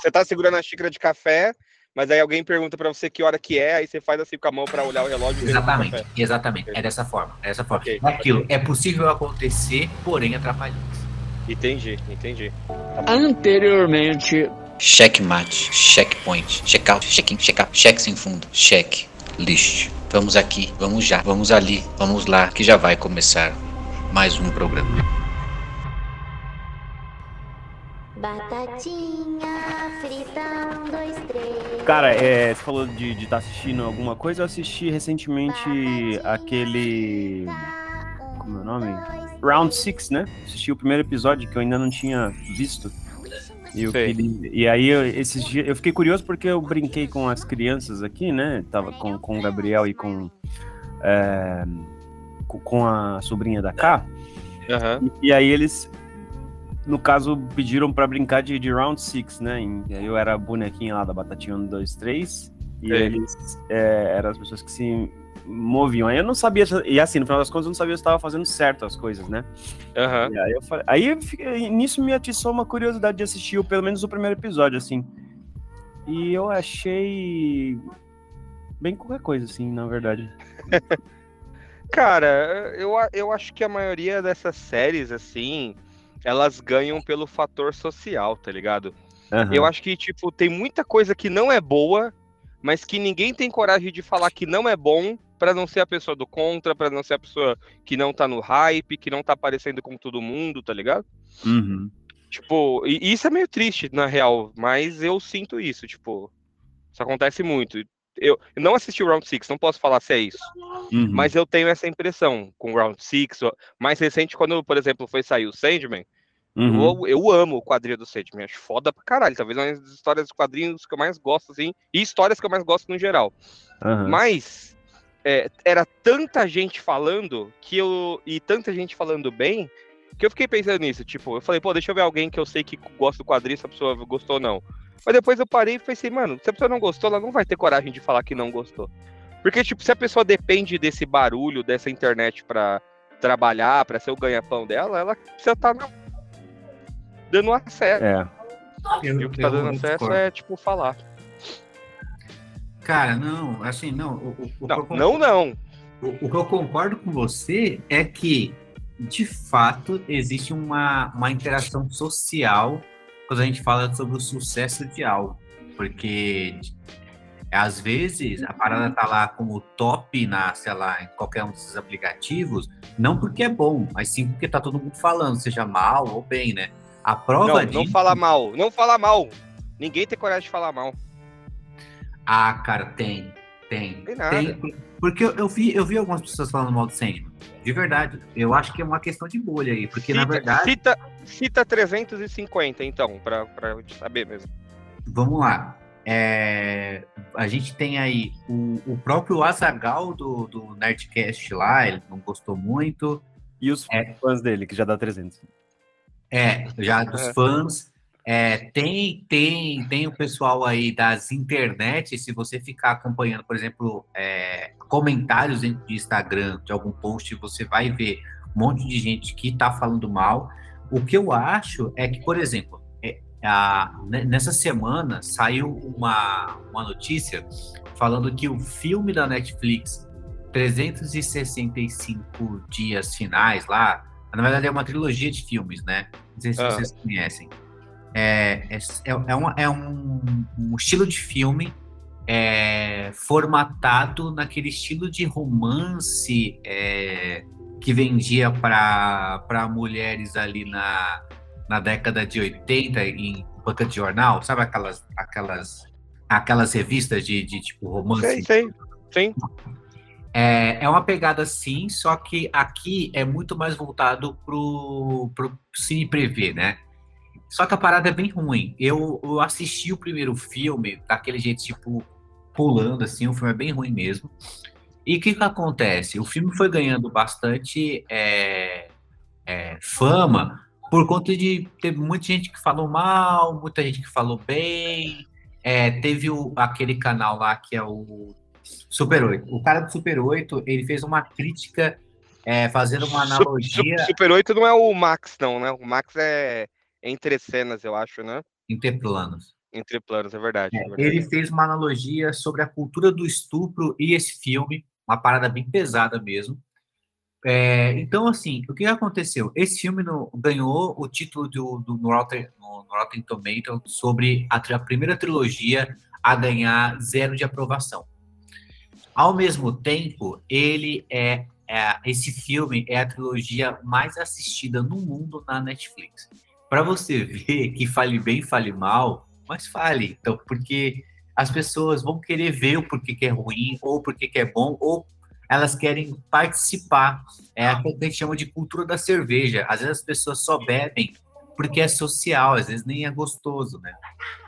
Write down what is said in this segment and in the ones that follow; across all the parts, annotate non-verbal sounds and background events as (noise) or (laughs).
você tá segurando a xícara de café, mas aí alguém pergunta para você que hora que é, aí você faz assim com a mão para olhar o relógio. Exatamente, exatamente. É dessa forma. É dessa forma. Okay, é aquilo. Okay. É possível acontecer, porém atrapalhante. Entendi, entendi. Tá Anteriormente. Checkmate, checkpoint, checkout, check-in, check-out, check sem fundo, check, lixo. Vamos aqui, vamos já, vamos ali, vamos lá, que já vai começar mais um programa. Batatinha frita, um, dois, três. Cara, é, você falou de estar tá assistindo alguma coisa. Eu assisti recentemente aquele. Como é o nome? Round 6, né? Assisti o primeiro episódio que eu ainda não tinha visto. E, eu queria, e aí, eu, esses dias, eu fiquei curioso porque eu brinquei com as crianças aqui, né? Tava com, com o Gabriel e com, é, com a sobrinha da K. Uhum. E, e, aí eles no caso, pediram para brincar de, de Round 6, né? Eu era bonequinha lá da Batatinha 1, 2, 3. E é. eles é, eram as pessoas que se moviam. Aí eu não sabia, e assim, no final das contas, eu não sabia se estava fazendo certo as coisas, né? Uhum. aí eu falei, aí eu, nisso me atiçou uma curiosidade de assistir, pelo menos o primeiro episódio, assim. E eu achei bem qualquer coisa, assim, na verdade. (laughs) Cara, eu, eu acho que a maioria dessas séries, assim, elas ganham pelo fator social, tá ligado? Uhum. Eu acho que, tipo, tem muita coisa que não é boa, mas que ninguém tem coragem de falar que não é bom para não ser a pessoa do contra, para não ser a pessoa que não tá no hype, que não tá aparecendo com todo mundo, tá ligado? Uhum. Tipo, e isso é meio triste, na real, mas eu sinto isso, tipo, isso acontece muito. Eu, não assisti o Round 6, não posso falar se é isso. Uhum. Mas eu tenho essa impressão com o Round 6. Mais recente, quando, por exemplo, foi sair o Sandman, uhum. eu, eu amo o quadrinho do Sandman. Acho foda pra caralho. Talvez uma das histórias dos quadrinhos que eu mais gosto, assim. E histórias que eu mais gosto no geral. Uhum. Mas é, era tanta gente falando que eu. E tanta gente falando bem. Que eu fiquei pensando nisso, tipo, eu falei, pô, deixa eu ver alguém que eu sei que gosta do quadrinho, se a pessoa gostou ou não. Mas depois eu parei e pensei, mano, se a pessoa não gostou, ela não vai ter coragem de falar que não gostou. Porque, tipo, se a pessoa depende desse barulho, dessa internet para trabalhar, para ser o ganha-pão dela, ela precisa estar tá dando acesso. É. Eu, e o que tá dando acesso discordo. é, tipo, falar. Cara, não, assim, não. O, o, não, não, não. O, o que eu concordo com você é que, de fato, existe uma, uma interação social quando a gente fala sobre o sucesso de algo. Porque às vezes a parada tá lá como top na, sei lá, em qualquer um desses aplicativos, não porque é bom, mas sim porque tá todo mundo falando, seja mal ou bem, né? A prova não, disso... não fala mal, não fala mal. Ninguém tem coragem de falar mal. Ah, cara, tem. Tem. Tem nada. Tem, porque eu, eu, vi, eu vi algumas pessoas falando mal do Sandman. De verdade. Eu acho que é uma questão de bolha aí. Porque, cita, na verdade. Cita, cita 350, então, pra, pra saber mesmo. Vamos lá. É, a gente tem aí o, o próprio Azagal do, do Nerdcast lá, ele não gostou muito. E os é, fãs dele, que já dá 300. É, já dos é. fãs. É, tem, tem, tem o pessoal aí das internet, se você ficar acompanhando, por exemplo, é, comentários de Instagram de algum post, você vai ver um monte de gente que está falando mal. O que eu acho é que, por exemplo, é, a, nessa semana saiu uma, uma notícia falando que o filme da Netflix, 365 dias finais lá, na verdade é uma trilogia de filmes, né? Não sei se ah. vocês conhecem. É, é, é, é, uma, é um, um, estilo de filme é, formatado naquele estilo de romance é, que vendia para mulheres ali na, na década de 80 em banca de jornal, sabe aquelas, aquelas, aquelas revistas de, de tipo romance? Sim, sim, sim. É, é uma pegada sim, só que aqui é muito mais voltado pro, pro cine prevê, né? Só que a parada é bem ruim. Eu, eu assisti o primeiro filme daquele jeito, tipo, pulando, assim, o filme é bem ruim mesmo. E o que, que acontece? O filme foi ganhando bastante é, é, fama por conta de ter muita gente que falou mal, muita gente que falou bem. É, teve o, aquele canal lá que é o Super 8. O cara do Super 8, ele fez uma crítica é, fazendo uma analogia. Super 8 não é o Max, não, né? O Max é entre cenas, eu acho, né? Interplanos. Entre planos, é verdade, é, é verdade. Ele fez uma analogia sobre a cultura do estupro e esse filme, uma parada bem pesada mesmo. É, então, assim, o que aconteceu? Esse filme no, ganhou o título do, do no, Rotten, no, no Rotten Tomato sobre a, a, primeira trilogia a ganhar zero de aprovação. Ao mesmo tempo, ele é, é esse filme é a trilogia mais assistida no mundo na Netflix. Para você ver que fale bem, fale mal, mas fale. Então, porque as pessoas vão querer ver o porquê que é ruim, ou porquê que é bom, ou elas querem participar. É a que a gente chama de cultura da cerveja. Às vezes as pessoas só bebem porque é social, às vezes nem é gostoso, né?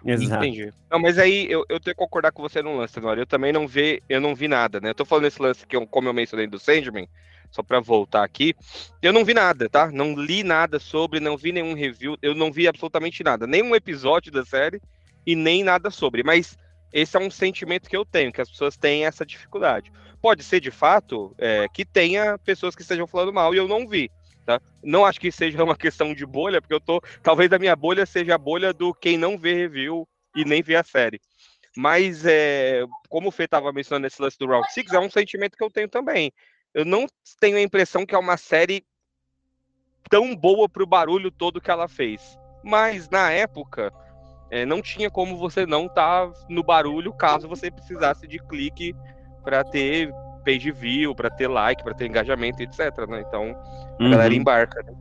Exato. Entendi. Não, mas aí eu, eu tenho que concordar com você no lance, Tenório. Eu também não vi, eu não vi nada, né? Eu tô falando esse lance que eu, como eu mencionei do Sandman, só para voltar aqui, eu não vi nada, tá? Não li nada sobre, não vi nenhum review, eu não vi absolutamente nada, nenhum episódio da série e nem nada sobre. Mas esse é um sentimento que eu tenho, que as pessoas têm essa dificuldade. Pode ser de fato é, que tenha pessoas que estejam falando mal e eu não vi. Tá? Não acho que seja uma questão de bolha, porque eu tô. Talvez a minha bolha seja a bolha do quem não vê review e nem vê a série. Mas, é, como o Fê estava mencionando esse lance do Round 6, é um sentimento que eu tenho também. Eu não tenho a impressão que é uma série tão boa para o barulho todo que ela fez. Mas, na época, é, não tinha como você não estar tá no barulho caso você precisasse de clique para ter page view, para ter like, para ter engajamento, etc. Né? Então a uhum. galera embarca. Né?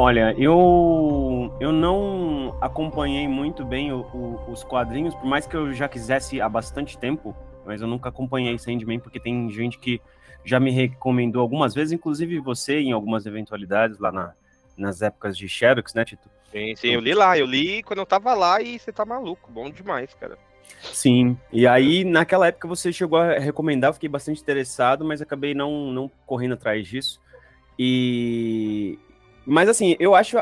Olha, eu, eu não acompanhei muito bem o, o, os quadrinhos, por mais que eu já quisesse há bastante tempo, mas eu nunca acompanhei Sandman, porque tem gente que já me recomendou algumas vezes, inclusive você, em algumas eventualidades lá na, nas épocas de Xerox, né, Tito? Sim, sim, eu li lá, eu li quando eu tava lá e você tá maluco, bom demais, cara. Sim, e aí naquela época você chegou a recomendar, eu fiquei bastante interessado, mas acabei não, não correndo atrás disso. E. Mas assim, eu acho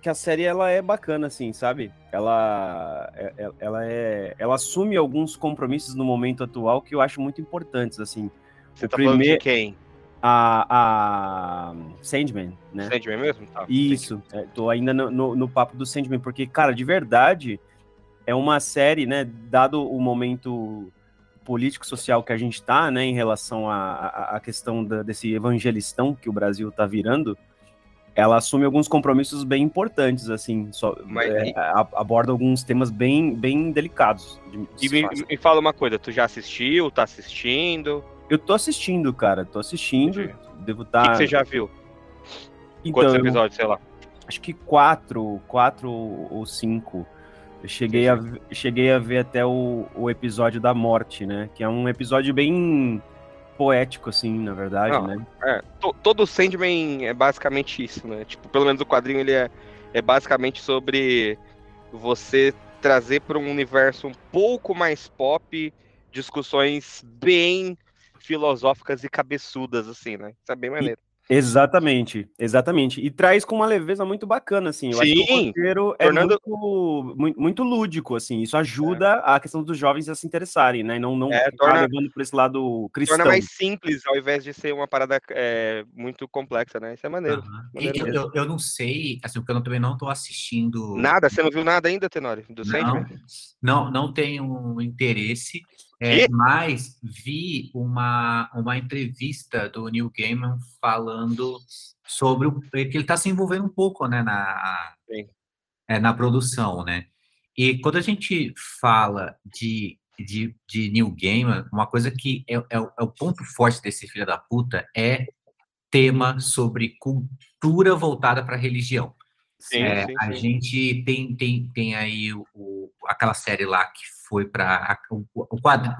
que a série ela é bacana, assim, sabe? Ela, é, é, ela, é, ela assume alguns compromissos no momento atual que eu acho muito importantes, assim. Você o tá primeiro... falando de quem? a, a Sandman, né? Sandman mesmo? Tá. Isso, é, tô ainda no, no, no, papo do Sandman, porque, cara, de verdade, é uma série, né, dado o momento político-social que a gente tá, né, em relação à questão da, desse evangelistão que o Brasil tá virando, ela assume alguns compromissos bem importantes, assim, só, Mas, é, e... aborda alguns temas bem, bem delicados. De, e me, me, fala uma coisa, tu já assistiu, tá assistindo? Eu tô assistindo, cara. Tô assistindo. Entendi. Devo estar. Tá... O que, você já viu? Então, Quantos episódios, sei lá? Acho que quatro, quatro ou cinco. Eu cheguei, a, cheguei a ver até o, o episódio da morte, né? Que é um episódio bem poético, assim, na verdade, Não, né? É, to, todo Sandman é basicamente isso, né? Tipo, pelo menos o quadrinho ele é, é basicamente sobre você trazer para um universo um pouco mais pop discussões bem filosóficas e cabeçudas, assim, né? Isso é bem maneiro. Exatamente, exatamente. E traz com uma leveza muito bacana, assim. Eu Sim, acho que o roteiro é tornando... é muito, muito, lúdico, assim. Isso ajuda é. a questão dos jovens a se interessarem, né? E não, não é, torna, levando por esse lado cristão. Torna mais simples, ao invés de ser uma parada é, muito complexa, né? Isso é maneiro. Uhum. maneiro eu, eu, eu, não sei, assim, porque eu também não tô assistindo... Nada? Você não viu nada ainda, Tenório? Do não, não, não tenho interesse. É, mas vi uma, uma entrevista do Neil Gaiman falando sobre o, que ele está se envolvendo um pouco né, na, é, na produção, né? E quando a gente fala de, de, de Neil Gaiman, uma coisa que é, é, é o ponto forte desse filho da puta é tema sobre cultura voltada para religião. Sim, é, sim, a sim. gente tem, tem, tem aí o, o, aquela série lá que foi para o,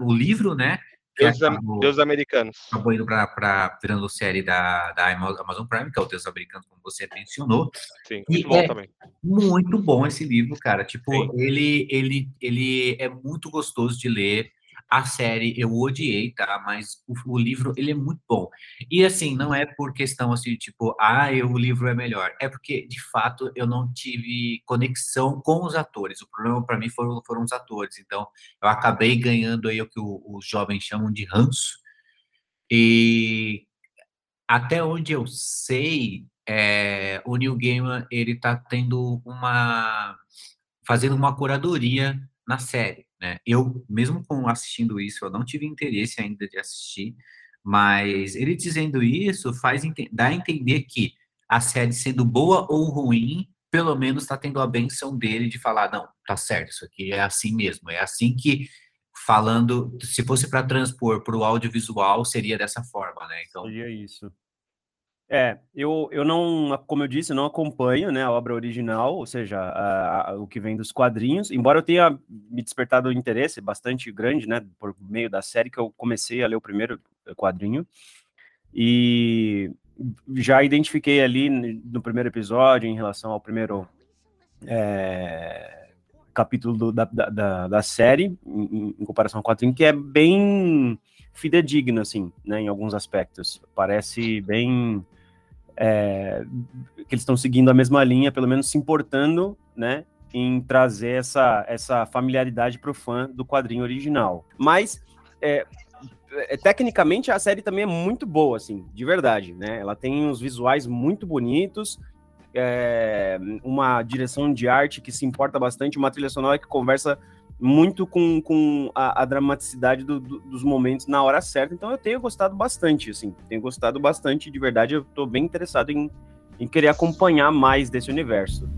o, livro, né? Deus, acabou, Deus Americanos. Acabou indo para virando série da, da Amazon Prime, que é o Deus Americanos, como você mencionou. Sim, muito bom é também. Muito bom esse livro, cara. Tipo, ele, ele, ele é muito gostoso de ler. A série eu odiei, tá? Mas o, o, livro, ele é muito bom. E assim, não é por questão assim, tipo, ah, eu, o livro é melhor. É porque, de fato, eu não tive conexão com os atores. O problema para mim foram, foram os atores. Então, eu acabei ganhando aí o que os jovens chamam de ranço. E até onde eu sei, é, o New Gaiman ele tá tendo uma fazendo uma curadoria na série, né? Eu mesmo com assistindo isso, eu não tive interesse ainda de assistir, mas ele dizendo isso faz dá a entender que a série sendo boa ou ruim, pelo menos está tendo a benção dele de falar não, tá certo, isso aqui é assim mesmo, é assim que falando, se fosse para transpor para o audiovisual, seria dessa forma, né? Então seria isso. É, eu, eu não, como eu disse, não acompanho né, a obra original, ou seja, a, a, o que vem dos quadrinhos, embora eu tenha me despertado um interesse bastante grande, né, por meio da série que eu comecei a ler o primeiro quadrinho, e já identifiquei ali no primeiro episódio, em relação ao primeiro é, capítulo do, da, da, da, série, em, em comparação ao quadrinho, que é bem fidedigno, assim, né, em alguns aspectos. Parece bem é, que eles estão seguindo a mesma linha, pelo menos se importando, né, em trazer essa, essa familiaridade para o fã do quadrinho original. Mas, é, é, tecnicamente, a série também é muito boa, assim, de verdade, né? Ela tem uns visuais muito bonitos, é, uma direção de arte que se importa bastante, uma trilha sonora que conversa muito com, com a, a dramaticidade do, do, dos momentos na hora certa. Então eu tenho gostado bastante, assim, tenho gostado bastante, de verdade, eu tô bem interessado em, em querer acompanhar mais desse universo.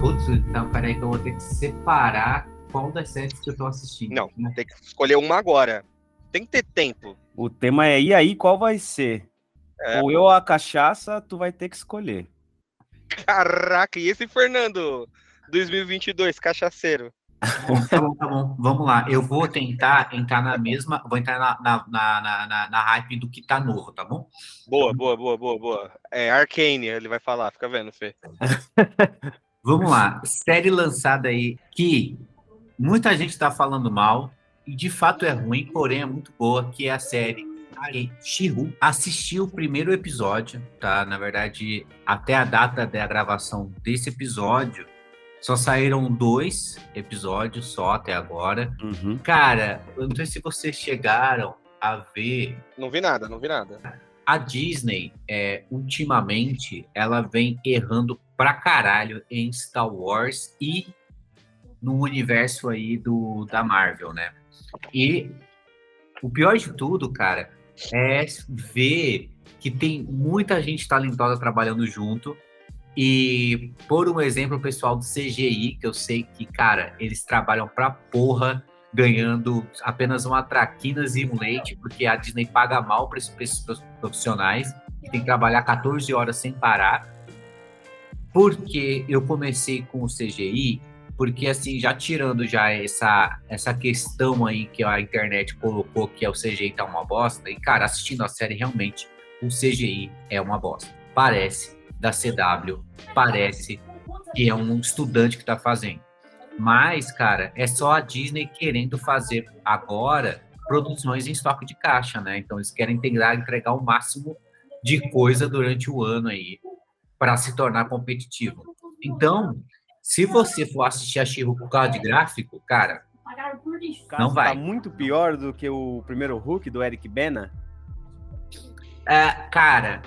Putz, então peraí que eu vou ter que separar qual das séries que eu tô assistindo. Não, né? tem que escolher uma agora. Tem que ter tempo. O tema é e aí, qual vai ser? É, Ou eu ou a cachaça, tu vai ter que escolher. Caraca, e esse Fernando? 2022, cachaceiro. Tá bom, tá bom. Vamos lá. Eu vou tentar entrar na mesma. Vou entrar na, na, na, na, na hype do que tá novo, tá bom? Boa, boa, boa, boa, boa. É Arcane, ele vai falar, fica vendo, Fê. (laughs) Vamos lá. Série lançada aí que muita gente tá falando mal, e de fato é ruim, porém é muito boa, que é a série Shihu. Assisti o primeiro episódio, tá? Na verdade, até a data da gravação desse episódio, só saíram dois episódios só até agora. Uhum. Cara, eu não sei se vocês chegaram a ver. Não vi nada, não vi nada. A Disney, é, ultimamente, ela vem errando pra caralho em Star Wars e no universo aí do, da Marvel, né? E o pior de tudo, cara, é ver que tem muita gente talentosa trabalhando junto e, por um exemplo, o pessoal do CGI, que eu sei que, cara, eles trabalham pra porra, ganhando apenas uma traquinas e um leite, porque a Disney paga mal para esses profissionais, que tem que trabalhar 14 horas sem parar. Porque eu comecei com o CGI, porque assim, já tirando já essa, essa questão aí que a internet colocou que é o CGI tá uma bosta, e cara, assistindo a série realmente, o CGI é uma bosta. Parece da CW parece que é um estudante que está fazendo. Mas, cara, é só a Disney querendo fazer agora produções em estoque de caixa, né? Então eles querem integrar, entregar o máximo de coisa durante o ano aí para se tornar competitivo. Então, se você for assistir a Chico por causa de gráfico, cara, não vai. Tá muito pior do que o primeiro Hulk do Eric Bena? É, cara,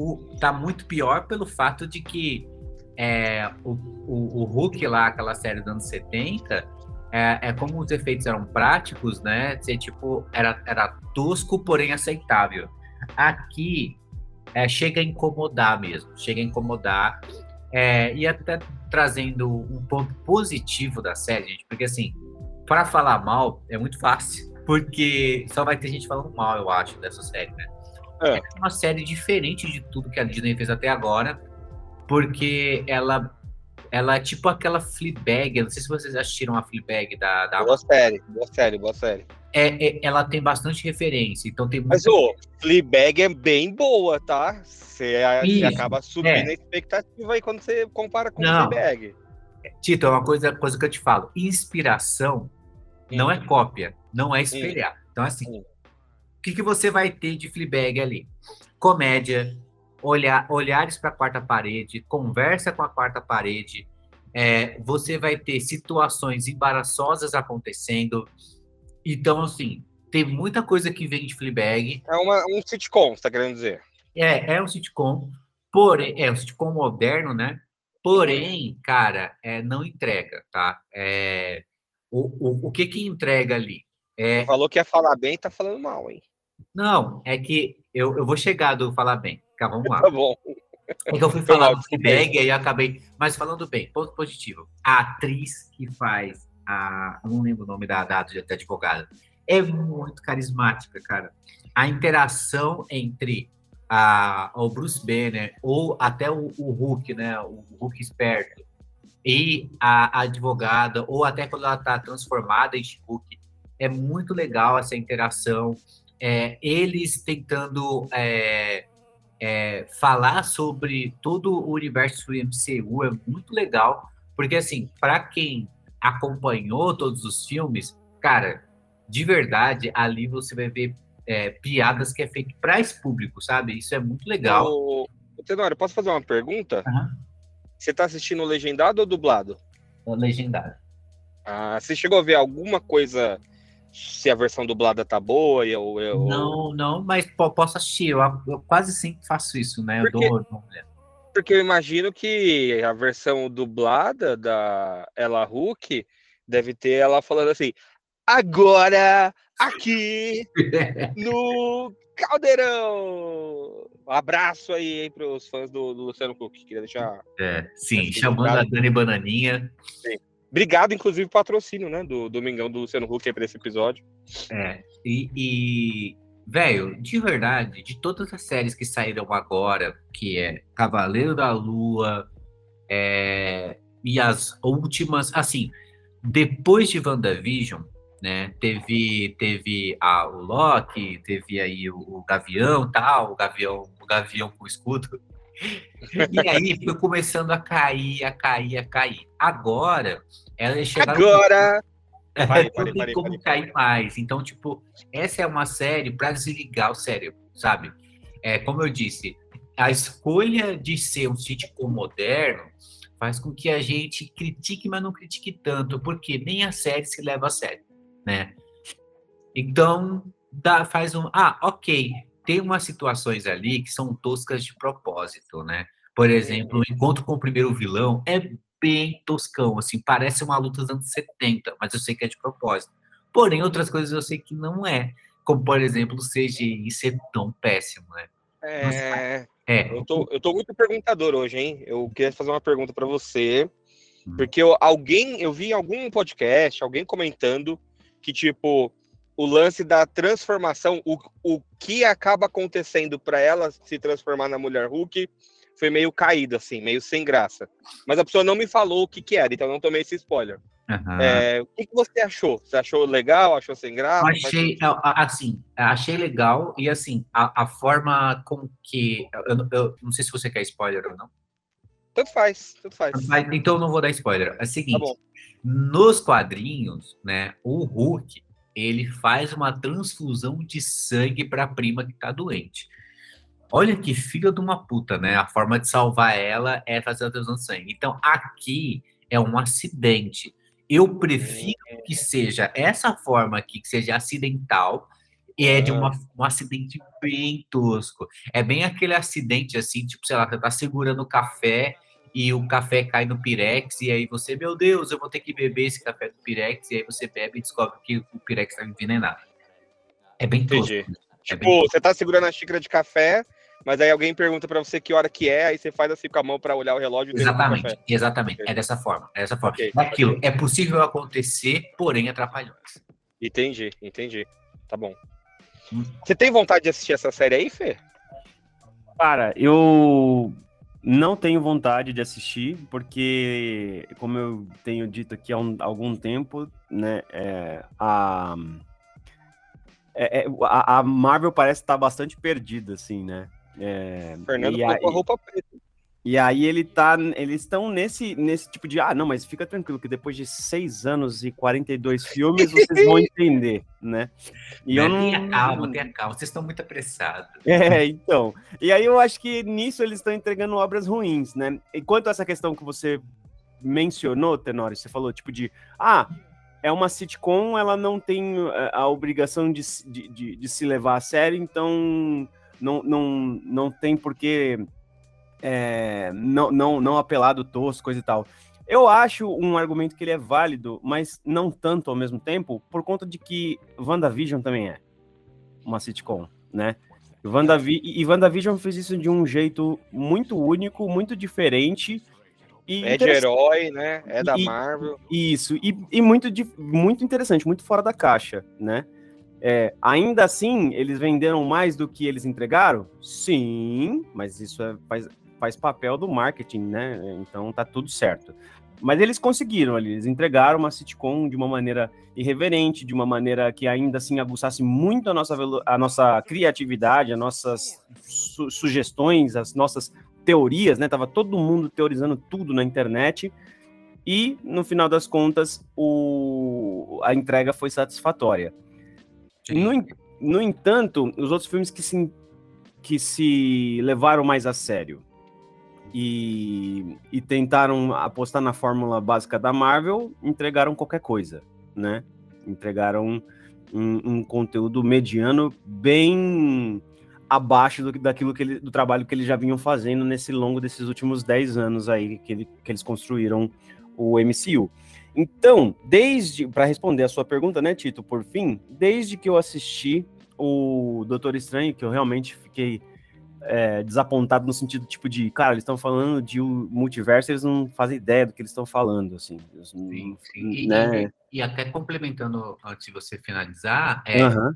o, tá muito pior pelo fato de que é, o, o, o Hulk lá, aquela série dos anos 70, é, é, como os efeitos eram práticos, né? Ser, tipo, era, era tosco, porém aceitável. Aqui é, chega a incomodar mesmo, chega a incomodar. É, e até trazendo um ponto positivo da série, gente, porque assim, para falar mal é muito fácil, (laughs) porque só vai ter gente falando mal, eu acho, dessa série, né? É. é uma série diferente de tudo que a Disney fez até agora, porque ela ela é tipo aquela Fleabag, não sei se vocês assistiram a Fleabag da... da... Boa série, boa série, boa série. É, é, ela tem bastante referência, então tem Mas, ô, Fleabag é bem boa, tá? Você, acaba subindo é. a expectativa aí quando você compara com não. Fleabag. Tito, é uma coisa, coisa que eu te falo. Inspiração não é cópia, não é espelhar. Então, assim, o que, que você vai ter de Fleabag ali? Comédia, olhar, olhares para a quarta parede, conversa com a quarta parede, é, você vai ter situações embaraçosas acontecendo. Então, assim, tem muita coisa que vem de Fleabag. É uma, um sitcom, você tá querendo dizer? É, é um sitcom, porém, é um sitcom moderno, né? Porém, cara, é, não entrega, tá? É, o, o, o que que entrega ali? É, Falou que ia falar bem, tá falando mal, hein? Não, é que eu, eu vou chegar do falar bem. Tá, vamos lá. (laughs) Tá bom. É que eu fui falar do. Fleabag e aí eu acabei. Mas falando bem, ponto positivo. A atriz que faz a. Eu não lembro o nome da, da, da advogada. É muito carismática, cara. A interação entre a, o Bruce Banner ou até o, o Hulk, né? O Hulk esperto e a, a advogada, ou até quando ela tá transformada em Hulk, é muito legal essa interação. É, eles tentando é, é, falar sobre todo o universo do MCU é muito legal, porque assim, para quem acompanhou todos os filmes, cara, de verdade, ali você vai ver é, piadas que é feito para esse público, sabe? Isso é muito legal. Ô, Tenório, posso fazer uma pergunta? Aham. Você tá assistindo legendado ou dublado? Legendário. Ah, você chegou a ver alguma coisa se a versão dublada tá boa? E eu, eu... Não, não, mas po- posso assistir. Eu, eu quase sempre faço isso, né? Eu Porque- dou. Porque eu imagino que a versão dublada da Ella Hulk deve ter ela falando assim: agora, aqui (laughs) no Caldeirão! Um abraço aí, hein, pros fãs do, do Luciano Huck. Queria deixar. É, sim, chamando a. Dani Bananinha. Obrigado, inclusive, patrocínio, né? Do Domingão do Luciano Huck pra esse episódio. É, e, e, velho, de verdade, de todas as séries que saíram agora, que é Cavaleiro da Lua, é, e as últimas, assim, depois de WandaVision, né, teve, teve a, o Loki, teve aí o, o Gavião tal, o Gavião, o Gavião com escudo. E aí foi começando a cair, a cair, a cair. Agora, elas chegaram Agora! não tem como cair mais. Então, tipo, essa é uma série para desligar o cérebro, sabe? É, como eu disse, a escolha de ser um sitcom moderno faz com que a gente critique, mas não critique tanto, porque nem a série se leva a sério, né? Então, dá, faz um. Ah, ok. Tem umas situações ali que são toscas de propósito, né? Por exemplo, o encontro com o primeiro vilão é bem toscão, assim, parece uma luta dos anos 70, mas eu sei que é de propósito. Porém, outras coisas eu sei que não é. Como, por exemplo, o CGI ser tão péssimo, né? É, É, eu, tô, eu tô muito perguntador hoje, hein? Eu queria fazer uma pergunta pra você. Hum. Porque eu- alguém, eu vi em algum podcast, alguém comentando que, tipo, o lance da transformação, o, o que acaba acontecendo pra ela se transformar na mulher Hulk foi meio caído, assim, meio sem graça. Mas a pessoa não me falou o que que era, então eu não tomei esse spoiler. aham. É, o que, que você achou? Você achou legal? Achou sem graça? Achei, assim, achei legal e assim, a, a forma com que. Eu, eu- não sei se você quer spoiler ou não. Tanto faz, tanto faz. Mas, então eu não vou dar spoiler. É o Tá seguinte: bom. nos quadrinhos, né, o Hulk ele faz uma transfusão de sangue para a prima que tá doente. Olha que filha de uma puta, né? A forma de salvar ela é fazer a transfusão de sangue. Então aqui é um acidente. Eu prefiro que seja essa forma aqui, que seja acidental, e é de uma, um acidente bem tosco. É bem aquele acidente assim, tipo, sei lá, você tá segurando o café e o café cai no Pirex, e aí você, meu Deus, eu vou ter que beber esse café do Pirex, e aí você bebe e descobre que o Pirex tá envenenado. É bem tosco. Entendi. É bem Tipo, você tá segurando a xícara de café, mas aí alguém pergunta pra você que hora que é, aí você faz assim com a mão pra olhar o relógio Exatamente, exatamente. É dessa forma. É dessa forma. Ok, É aquilo. É possível acontecer, porém atrapalhões. Entendi, entendi. Tá bom. Hum. Você tem vontade de assistir essa série aí, Fê? Cara, eu não tenho vontade de assistir, porque, como eu tenho dito aqui há um- algum tempo, né, é, a, é- é, a, a Marvel parece estar bastante perdida, assim, né? É, Fernando colocou a roupa preta. E aí ele tá, eles estão nesse, nesse tipo de, ah, não, mas fica tranquilo que depois de seis anos e 42 filmes vocês vão (laughs) entender, né? E eu não... Tenha calma, tenha calma. Vocês estão muito apressados. É, então. E aí eu acho que nisso eles estão entregando obras ruins, né? Enquanto essa questão que você mencionou, Tenório, você falou tipo de, ah, é uma sitcom, ela não tem a, a obrigação de, de, de, de, se levar a sério, então não, não, não tem porquê é, não, não, não apelado tosco, coisa e tal. Eu acho um argumento que ele é válido, mas não tanto ao mesmo tempo, por conta de que WandaVision também é uma sitcom, né? WandaVi e WandaVision fez isso de um jeito muito único, muito diferente. É de herói, né? É da e, Marvel. Isso, e, e muito, muito interessante, muito fora da caixa, né? É, ainda assim, eles venderam mais do que eles entregaram? Sim, mas isso é, faz, faz papel do marketing, né? Então tá tudo certo. Mas eles conseguiram ali, eles entregaram uma sitcom de uma maneira irreverente, de uma maneira que ainda assim aguçasse muito a nossa, a nossa criatividade, as nossas su sugestões, as nossas teorias, né? Tava todo mundo teorizando tudo na internet. E, no final das contas, o... a entrega foi satisfatória. No, no entanto, os outros filmes que se, que se levaram mais a sério, e, e tentaram apostar na fórmula básica da Marvel, entregaram qualquer coisa, né? Entregaram um, um conteúdo mediano bem abaixo do, daquilo que ele, do trabalho que eles já vinham fazendo nesse longo desses últimos 10 anos aí que, ele, que eles construíram o MCU. Então, desde para responder a sua pergunta, né, Tito, por fim, desde que eu assisti o Doutor Estranho, que eu realmente fiquei é, desapontado no sentido tipo de, cara, eles estão falando de multiverso, eles não fazem ideia do que eles estão falando, assim. Sim, sim. Né? E, e, até complementando antes de você finalizar, é, uhum.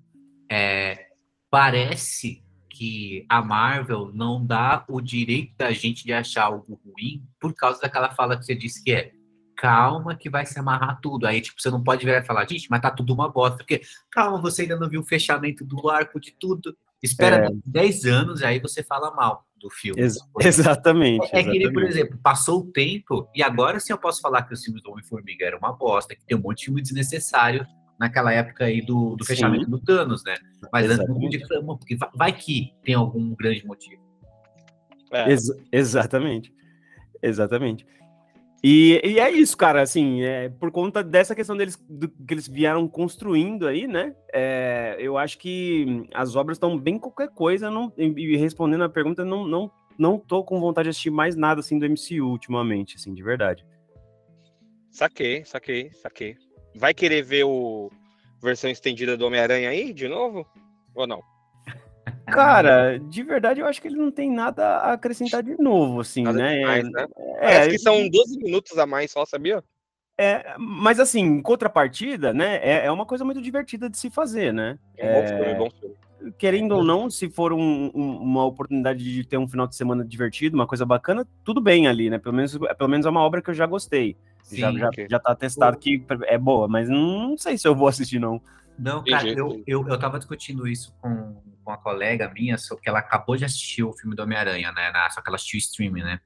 é, parece que a Marvel não dá o direito da gente de achar algo ruim por causa daquela fala que você disse que é calma que vai se amarrar tudo. Aí, tipo, você não pode virar e falar, gente, mas tá tudo uma bosta, porque calma, você ainda não viu o fechamento do arco de tudo. Espera é... 10 anos, aí você fala mal do filme. Ex exatamente. É, é que ele, por exemplo, passou o tempo e agora sim eu posso falar que os filmes do Homem-Formiga eram uma bosta, que tem um monte de filme desnecessário naquela época aí do, do fechamento do Thanos, né? Mas antes não reclamam, porque vai que tem algum grande motivo. É. Ex exatamente. Exatamente. E, e, é isso, cara, assim, é, por conta dessa questão deles, do, que eles vieram construindo aí, né, é, eu acho que as obras estão bem qualquer coisa, não, e respondendo a pergunta, não, não, não tô com vontade de assistir mais nada, assim, do MCU ultimamente, assim, de verdade. Saquei, saquei, saquei. Vai querer ver o versão estendida do Homem-Aranha aí, de novo, ou não? Cara, (laughs) de verdade, eu acho que ele não tem nada a acrescentar de novo, assim, nada né? Demais, né? É, Parece que são 12 minutos a mais só, sabia? É, mas assim, em contrapartida, né? É, é uma coisa muito divertida de se fazer, né? É, bom filme, bom filme. Querendo ou não, se for um, um, uma oportunidade de ter um final de semana divertido, uma coisa bacana, tudo bem ali, né? Pelo menos, pelo menos é uma obra que eu já gostei. Sim, já, já, okay. já tá testado que é boa, mas não sei se eu vou assistir, não. Não, cara, eu, eu, eu tava discutindo isso com, com uma colega minha, só que ela acabou de assistir o filme do Homem-Aranha, né? Na, só que ela assistiu o streaming, né?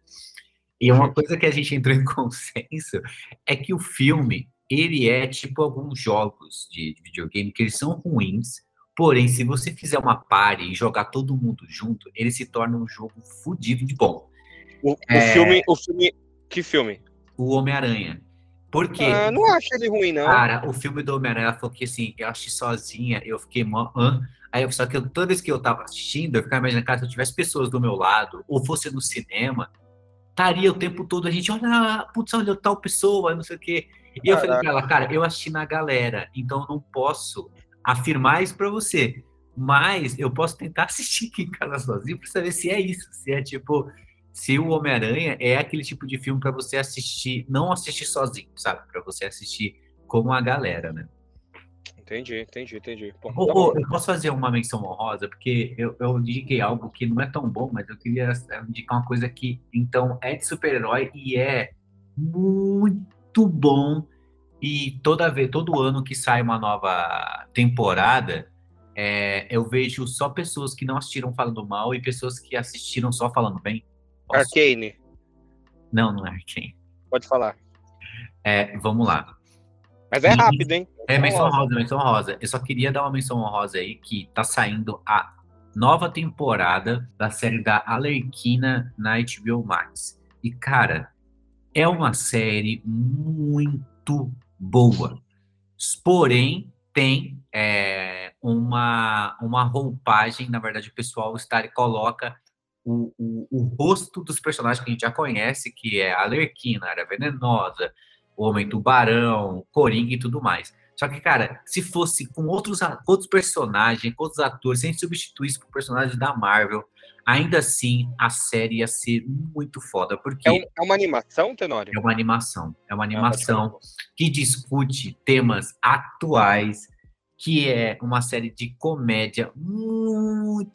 E uma coisa que a gente entrou em (laughs) consenso é que o filme, ele é tipo alguns jogos de, de videogame que eles são ruins, porém, se você fizer uma party e jogar todo mundo junto, ele se torna um jogo fodido de bom. O, é... o filme, o filme, que filme? O Homem-Aranha. Porque. Ah, não acho ele ruim, não. Cara, o filme do Homem-Aranha falou que assim, eu assisti sozinha, eu fiquei mó. Hã? Aí, só que eu, toda vez que eu tava assistindo, eu ficava imaginando, cara, se eu tivesse pessoas do meu lado, ou fosse no cinema, estaria o tempo todo a gente, olha, putz, olha tal pessoa, não sei o quê. E eu falei pra ela, cara, eu assisti na galera, então eu não posso afirmar isso pra você. Mas eu posso tentar (laughs) assistir aqui em casa sozinho pra saber se é isso, se é tipo, se o Homem-Aranha é aquele tipo de filme para você assistir, não assistir sozinho, sabe? Para você assistir com a galera, né? Entendi, entendi, entendi. Bom, oh, oh, eu posso fazer uma menção honrosa, porque eu, eu indiquei algo que não é tão bom, mas eu queria indicar uma coisa que, então, é de super-herói e é muito bom. E toda vez, todo ano que sai uma nova temporada, é, eu vejo só pessoas que não assistiram falando mal e pessoas que assistiram só falando bem. Arcane. Não, não é Arcane. Pode falar. É, vamos lá. Mas é rápido, hein? É menção rosa, menção rosa. Eu só queria dar uma menção rosa aí que tá saindo a nova temporada da série da Alerquina na HBO Max. E, cara, é uma série muito boa. Porém, tem é, uma, uma roupagem, na verdade, o pessoal está e coloca o, o, o, rosto dos personagens que a gente já conhece, que é a Alerquina, a Área Venenosa, o Homem-Tubarão, Coringa e tudo mais. Só que, cara, se fosse com outros, outros personagens, com outros atores, sem substituir isso por personagens da Marvel, ainda assim a série ia ser muito foda. Porque é, um, é uma animação, Tenório? É uma animação. É uma ah, animação que discute temas atuais, que é uma série de comédia muito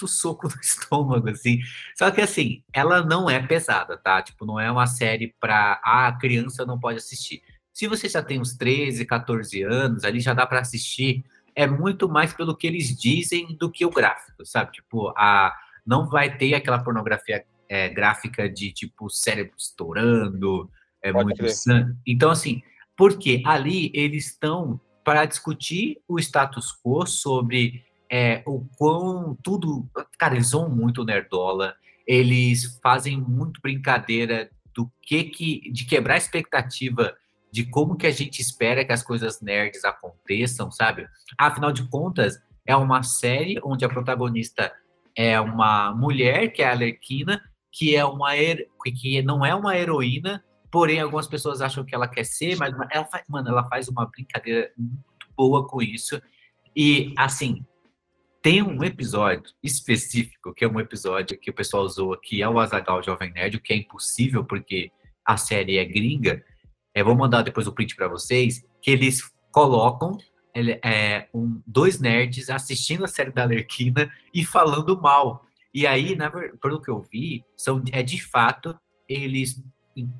soco no (laughs) estômago, assim. Só que, assim, ela não é pesada, tá? Tipo, não é uma série pra... Ah, a criança não pode assistir. Se você já tem uns 13, 14 anos, ali já dá para assistir. É muito mais pelo que eles dizem do que o gráfico, sabe? Tipo, a não vai ter aquela pornografia é, gráfica de tipo cérebro estourando, é Pode muito sangue. Então, assim, porque ali eles estão para discutir o status quo sobre é, o quão tudo. Cara, eles são muito nerdola, eles fazem muito brincadeira do que que. de quebrar a expectativa de como que a gente espera que as coisas nerds aconteçam, sabe? Afinal de contas, é uma série onde a protagonista é uma mulher, que é a Alerquina, que é uma que não é uma heroína, porém algumas pessoas acham que ela quer ser, mas ela faz, mano, ela faz uma brincadeira muito boa com isso. E assim, tem um episódio específico, que é um episódio que o pessoal usou, que é o Azagal Jovem Nerd, que é impossível porque a série é gringa. É, vou mandar depois o print para vocês, que eles colocam ele, é, um, dois nerds assistindo a série da Alerquina e falando mal. E aí, na, pelo que eu vi, são, é de fato, eles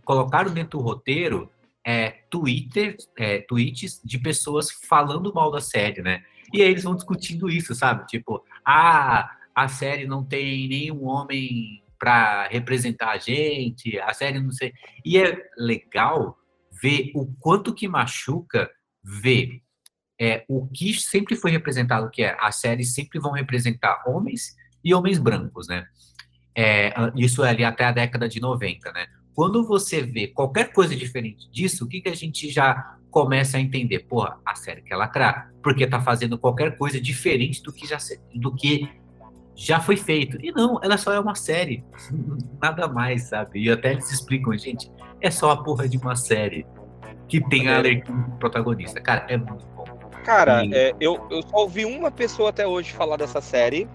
colocaram dentro do roteiro é, Twitter, é, tweets de pessoas falando mal da série, né? E aí eles vão discutindo isso, sabe? Tipo, ah, a série não tem nenhum homem para representar a gente, a série não sei. E é legal ver o quanto que machuca ver é, o que sempre foi representado, que é as séries sempre vão representar homens e homens brancos, né? É, isso é ali até a década de 90, né? Quando você vê qualquer coisa diferente disso, o que, que a gente já começa a entender? Porra, a série quer lacrar, porque tá fazendo qualquer coisa diferente do que já, do que já foi feito. E não, ela só é uma série, (laughs) nada mais, sabe? E até eles explicam, gente, é só a porra de uma série que tem a Alerquim protagonista. Cara, é muito Cara, é, eu, eu só ouvi uma pessoa até hoje falar dessa série,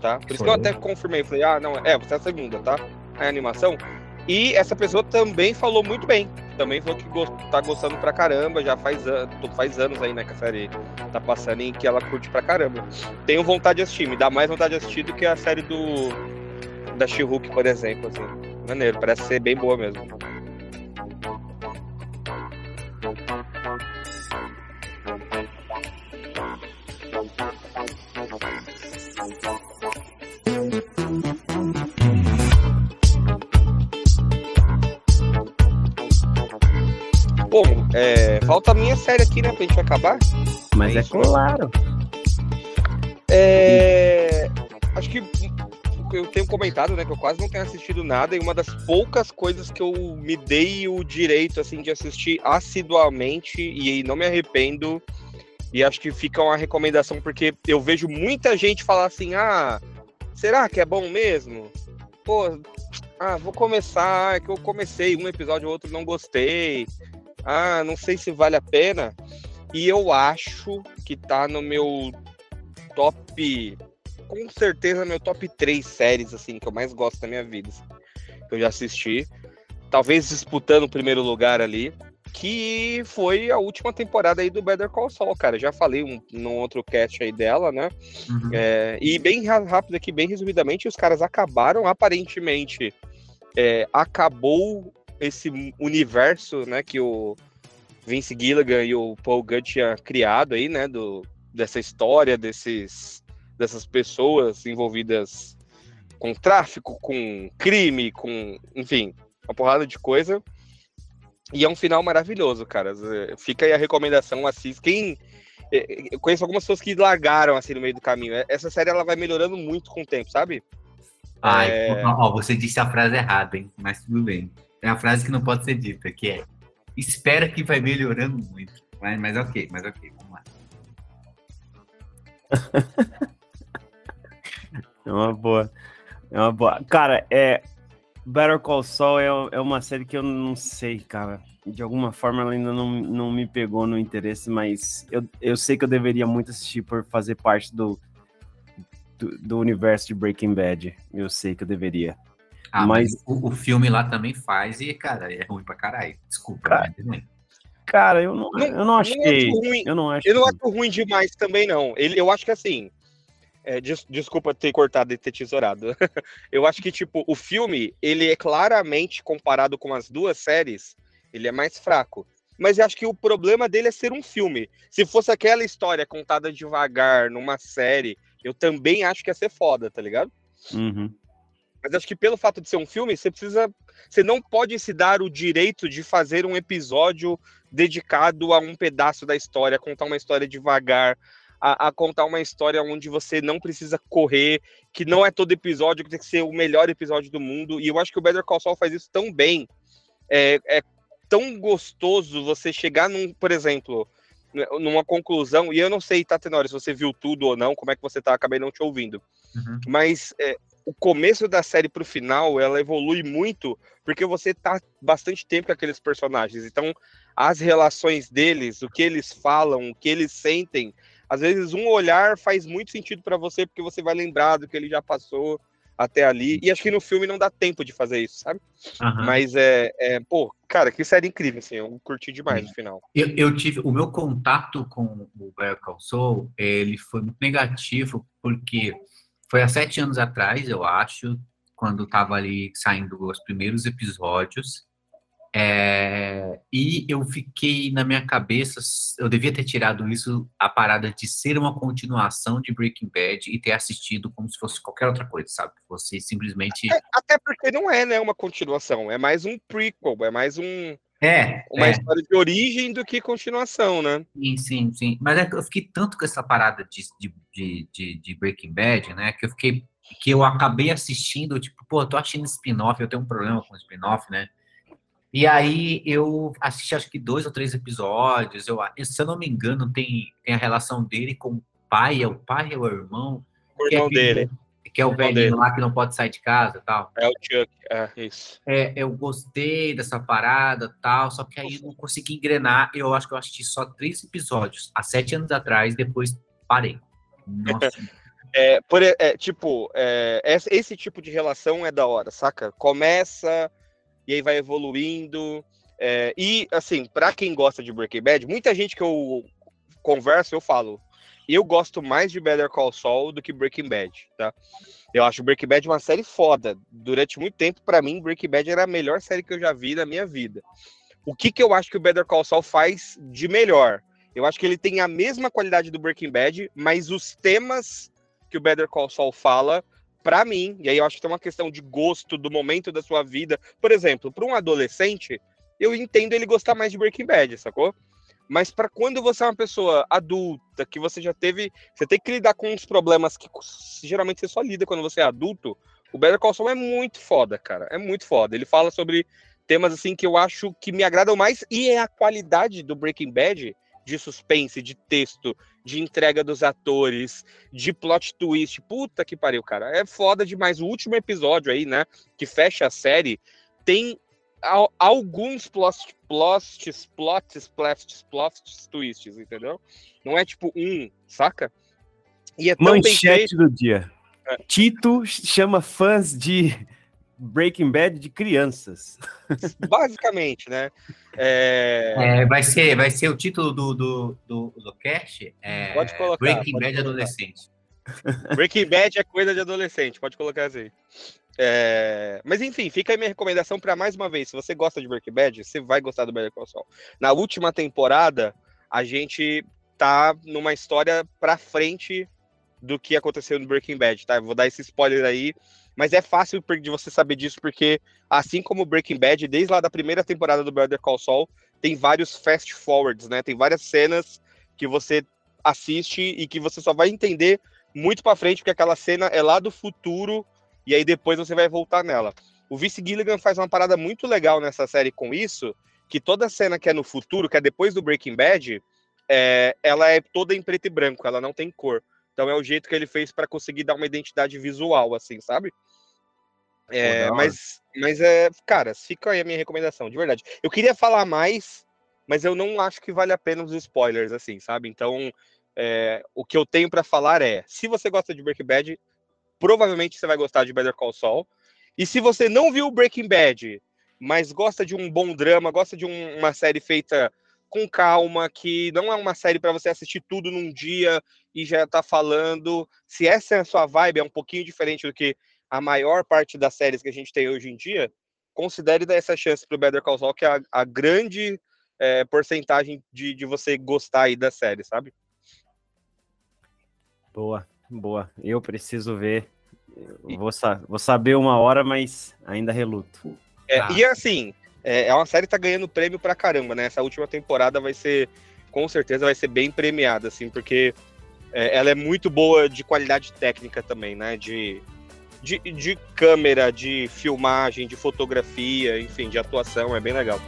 tá? Por isso que eu até confirmei. Falei, ah, não, é, você é a segunda, tá? É a animação. E essa pessoa também falou muito bem. Também falou que tá gostando pra caramba. Já faz, faz anos aí, né, que a série tá passando e que ela curte pra caramba. Tenho vontade de assistir, me dá mais vontade de assistir do que a série do. Da She-Hulk, por exemplo, assim. Maneiro, parece ser bem boa mesmo. Falta a minha série aqui, né, pra gente acabar. Mas é, é claro. É, acho que eu tenho comentado, né, que eu quase não tenho assistido nada, e uma das poucas coisas que eu me dei o direito, assim, de assistir assiduamente, e não me arrependo, e acho que fica uma recomendação, porque eu vejo muita gente falar assim, ah, será que é bom mesmo? Pô, ah, vou começar, é que eu comecei um episódio ou outro, não gostei, ah, não sei se vale a pena. E eu acho que tá no meu top, com certeza meu top 3 séries assim que eu mais gosto da minha vida, assim, que eu já assisti. Talvez disputando o primeiro lugar ali, que foi a última temporada aí do Better Call Saul, cara. Já falei um, num outro cast aí dela, né? Uhum. É, e bem rápido aqui, bem resumidamente, os caras acabaram aparentemente é, acabou esse universo, né, que o Vince Gilligan e o Paul Gutt tinha criado aí, né, do, dessa história, desses, dessas pessoas envolvidas com tráfico, com crime, com, enfim, uma porrada de coisa. E é um final maravilhoso, cara. Fica aí a recomendação, assista. Quem eu conheço algumas pessoas que largaram assim no meio do caminho. Essa série ela vai melhorando muito com o tempo, sabe? Ai, é... ó, você disse a frase errada, hein? Mas tudo bem. É a frase que não pode ser dita, que é espera que vai melhorando muito. Mas, mas ok, mas ok, vamos lá. (laughs) é uma boa. É uma boa. Cara, é. Better Call Saul é, é uma série que eu não sei, cara. De alguma forma ela ainda não, não me pegou no interesse, mas eu, eu sei que eu deveria muito assistir por fazer parte do, do, do universo de Breaking Bad. Eu sei que eu deveria. Ah, mas, mas o, o, filme lá também faz e, cara, é ruim pra caralho. Desculpa, cara, né? cara eu, não, eu não achei. Não eu não acho. Eu não acho ruim demais também, não. Ele, eu acho que assim. É, des, desculpa ter cortado e ter tesourado. (laughs) eu acho que, tipo, o filme, ele é claramente comparado com as duas séries, ele é mais fraco. Mas eu acho que o problema dele é ser um filme. Se fosse aquela história contada devagar numa série, eu também acho que ia ser foda, tá ligado? Uhum. Mas acho que pelo fato de ser um filme, você precisa. Você não pode se dar o direito de fazer um episódio dedicado a um pedaço da história, contar uma história devagar, a, a, contar uma história onde você não precisa correr, que não é todo episódio que tem que ser o melhor episódio do mundo. E eu acho que o Better Call Saul faz isso tão bem. É, é tão gostoso você chegar num, por exemplo, né, numa conclusão, e eu não sei, Tatenori, se você viu tudo ou não, como é que você tá, acabei não te ouvindo. Uhum. Mas é, o começo da série pro final, ela evolui muito, porque você tá bastante tempo com aqueles personagens. Então, as relações deles, o que eles falam, o que eles sentem, às vezes um olhar faz muito sentido para você, porque você vai lembrar do que ele já passou até ali. E acho que no filme não dá tempo de fazer isso, sabe? Uhum. Mas é, é, pô, cara, que série incrível, assim, eu curti demais no final. Eu, eu tive, o meu contato com o Better Call Saul, ele foi muito negativo, porque foi há sete anos atrás, eu acho, quando estava ali saindo os primeiros episódios. É, e eu fiquei na minha cabeça, eu devia ter tirado isso, a parada de ser uma continuação de Breaking Bad e ter assistido como se fosse qualquer outra coisa, sabe? Você simplesmente. Até, até porque não é, né, uma continuação, é mais um prequel, é mais um. É. Uma é. história de origem do que continuação, né? Sim, sim, sim. Mas é eu fiquei tanto com essa parada de, de, de, de Breaking Bad, né? Que eu fiquei. Que eu acabei assistindo, tipo, pô, eu tô achando spin-off, eu tenho um problema com spin-off, né? E aí eu assisti acho que dois ou três episódios. Eu, se eu não me engano, tem, tem a relação dele com o pai, é o pai ou é o irmão? O irmão é dele. Que é o velhinho lá que não pode sair de casa e tal. É o Chuck, é isso. É, eu gostei dessa parada tal, só que aí eu não consegui engrenar. Eu acho que eu assisti só três episódios há sete anos atrás, depois parei. Nossa. (laughs) é, por, é, tipo, é, esse tipo de relação é da hora, saca? Começa e aí vai evoluindo. É, e, assim, para quem gosta de Breaking Bad, muita gente que eu converso, eu falo, eu gosto mais de Better Call Saul do que Breaking Bad, tá? Eu acho Breaking Bad uma série foda. Durante muito tempo, para mim, Breaking Bad era a melhor série que eu já vi na minha vida. O que, que eu acho que o Better Call Saul faz de melhor? Eu acho que ele tem a mesma qualidade do Breaking Bad, mas os temas que o Better Call Saul fala para mim, e aí eu acho que tem uma questão de gosto do momento da sua vida. Por exemplo, para um adolescente, eu entendo ele gostar mais de Breaking Bad, sacou? Mas para quando você é uma pessoa adulta, que você já teve, você tem que lidar com uns problemas que geralmente você só lida quando você é adulto, o Better Call Saul é muito foda, cara. É muito foda. Ele fala sobre temas assim que eu acho que me agradam mais e é a qualidade do Breaking Bad de suspense, de texto, de entrega dos atores, de plot twist. Puta que pariu, cara. É foda demais. O último episódio aí, né, que fecha a série, tem alguns plot, plots, plots, plots, plots, twists, entendeu? Não é tipo um, saca? E é tão Manchete do dia. É. Tito chama fãs de Breaking Bad de crianças. Basicamente, né? É... É, vai, ser, vai ser o título do, do, do, do cast. É... Pode colocar. Breaking pode Bad colocar. adolescente. Breaking Bad é coisa de adolescente, pode colocar assim. É... Mas enfim, fica aí minha recomendação para mais uma vez. Se você gosta de Breaking Bad, você vai gostar do Better Call Saul. Na última temporada, a gente tá numa história para frente do que aconteceu no Breaking Bad, tá? Eu vou dar esse spoiler aí mas é fácil de você saber disso, porque assim como Breaking Bad, desde lá da primeira temporada do Better Call Saul, tem vários fast forwards, né? Tem várias cenas que você assiste e que você só vai entender muito para frente, porque aquela cena é lá do futuro e aí depois você vai voltar nela. O Vice Gilligan faz uma parada muito legal nessa série com isso, que toda cena que é no futuro, que é depois do Breaking Bad, é, ela é toda em preto e branco, ela não tem cor. Então é o jeito que ele fez para conseguir dar uma identidade visual, assim, sabe? É, Pô, mas, mas é, cara, fica aí a minha recomendação, de verdade. Eu queria falar mais, mas eu não acho que vale a pena os spoilers, assim, sabe? Então, é, o que eu tenho para falar é: se você gosta de Breaking Bad, provavelmente você vai gostar de Better Call Saul. E se você não viu Breaking Bad, mas gosta de um bom drama, gosta de um, uma série feita com calma, que não é uma série para você assistir tudo num dia e já tá falando. Se essa é a sua vibe, é um pouquinho diferente do que a maior parte das séries que a gente tem hoje em dia, considere dar essa chance para o Better Call Saul, que é a, a grande é, porcentagem de, de você gostar aí da série, sabe? Boa, boa. Eu preciso ver. Eu vou, sa vou saber uma hora, mas ainda reluto. É, ah. E assim, é, é uma série que tá ganhando prêmio pra caramba, né? Essa última temporada vai ser, com certeza, vai ser bem premiada, assim, porque é, ela é muito boa de qualidade técnica também, né? De, de, de câmera, de filmagem, de fotografia, enfim, de atuação, é bem legal.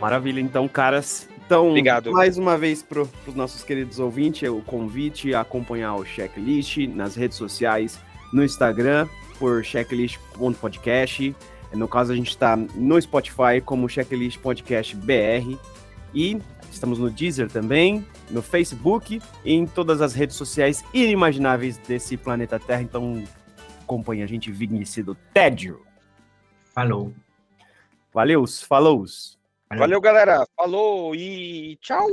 Maravilha, então, caras. Então, Obrigado. mais uma vez para os nossos queridos ouvintes, o convite a acompanhar o checklist nas redes sociais, no Instagram, por checklist.podcast. No caso, a gente está no Spotify como Checklist Podcast BR. E estamos no Deezer também, no Facebook e em todas as redes sociais inimagináveis desse planeta Terra. Então, acompanhe a gente, Vignicido Tédio. Falou. Valeu, falou. Valeu, galera. Falou e tchau.